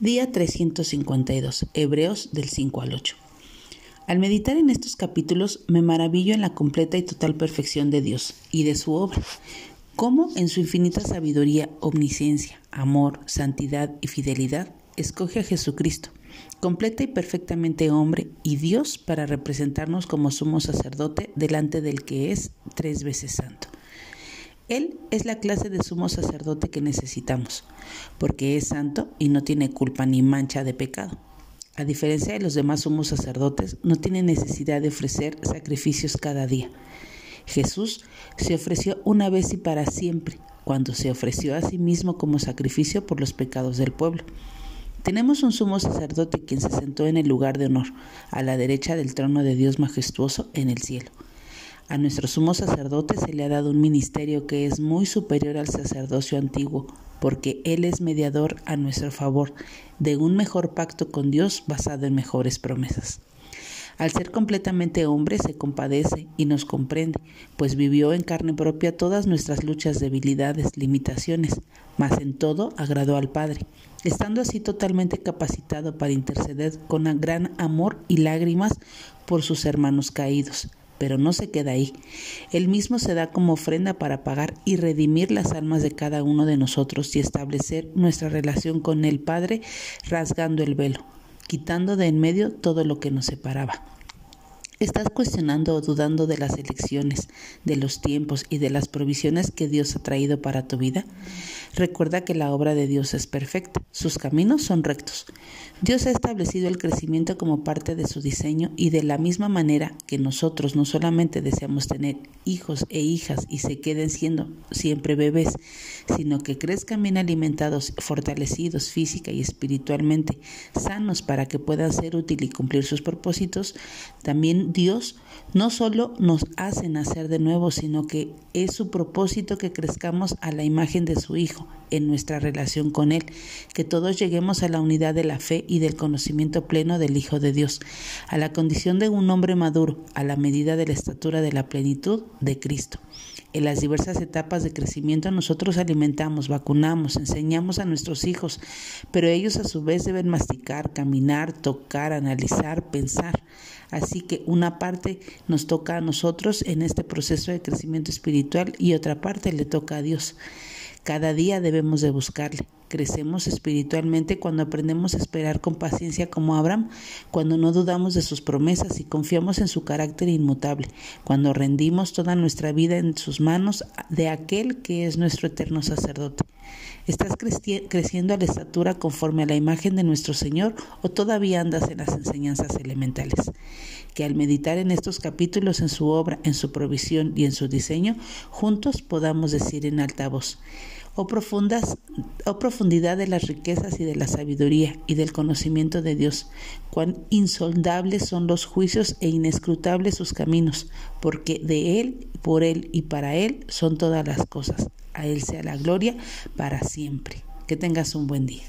Día 352, Hebreos del 5 al 8. Al meditar en estos capítulos me maravillo en la completa y total perfección de Dios y de su obra, cómo en su infinita sabiduría, omnisciencia, amor, santidad y fidelidad escoge a Jesucristo, completa y perfectamente hombre y Dios para representarnos como sumo sacerdote delante del que es tres veces santo. Él es la clase de sumo sacerdote que necesitamos, porque es santo y no tiene culpa ni mancha de pecado. A diferencia de los demás sumos sacerdotes, no tiene necesidad de ofrecer sacrificios cada día. Jesús se ofreció una vez y para siempre, cuando se ofreció a sí mismo como sacrificio por los pecados del pueblo. Tenemos un sumo sacerdote quien se sentó en el lugar de honor, a la derecha del trono de Dios majestuoso en el cielo. A nuestro sumo sacerdote se le ha dado un ministerio que es muy superior al sacerdocio antiguo, porque Él es mediador a nuestro favor de un mejor pacto con Dios basado en mejores promesas. Al ser completamente hombre se compadece y nos comprende, pues vivió en carne propia todas nuestras luchas, debilidades, limitaciones, mas en todo agradó al Padre, estando así totalmente capacitado para interceder con gran amor y lágrimas por sus hermanos caídos pero no se queda ahí. Él mismo se da como ofrenda para pagar y redimir las almas de cada uno de nosotros y establecer nuestra relación con el Padre rasgando el velo, quitando de en medio todo lo que nos separaba. ¿Estás cuestionando o dudando de las elecciones, de los tiempos y de las provisiones que Dios ha traído para tu vida? Recuerda que la obra de Dios es perfecta, sus caminos son rectos. Dios ha establecido el crecimiento como parte de su diseño y de la misma manera que nosotros no solamente deseamos tener hijos e hijas y se queden siendo siempre bebés, sino que crezcan bien alimentados, fortalecidos física y espiritualmente, sanos para que puedan ser útiles y cumplir sus propósitos, también Dios no solo nos hace nacer de nuevo, sino que es su propósito que crezcamos a la imagen de su Hijo en nuestra relación con Él, que todos lleguemos a la unidad de la fe y del conocimiento pleno del Hijo de Dios, a la condición de un hombre maduro, a la medida de la estatura de la plenitud de Cristo. En las diversas etapas de crecimiento nosotros alimentamos, vacunamos, enseñamos a nuestros hijos, pero ellos a su vez deben masticar, caminar, tocar, analizar, pensar. Así que una parte nos toca a nosotros en este proceso de crecimiento espiritual y otra parte le toca a Dios. Cada día debemos de buscarle. Crecemos espiritualmente cuando aprendemos a esperar con paciencia como Abraham, cuando no dudamos de sus promesas y confiamos en su carácter inmutable, cuando rendimos toda nuestra vida en sus manos de aquel que es nuestro eterno sacerdote. ¿Estás creciendo a la estatura conforme a la imagen de nuestro Señor o todavía andas en las enseñanzas elementales? Que al meditar en estos capítulos, en su obra, en su provisión y en su diseño, juntos podamos decir en alta voz, oh, profundas, oh profundidad de las riquezas y de la sabiduría y del conocimiento de Dios, cuán insondables son los juicios e inescrutables sus caminos, porque de Él, por Él y para Él son todas las cosas. A Él sea la gloria para siempre. Que tengas un buen día.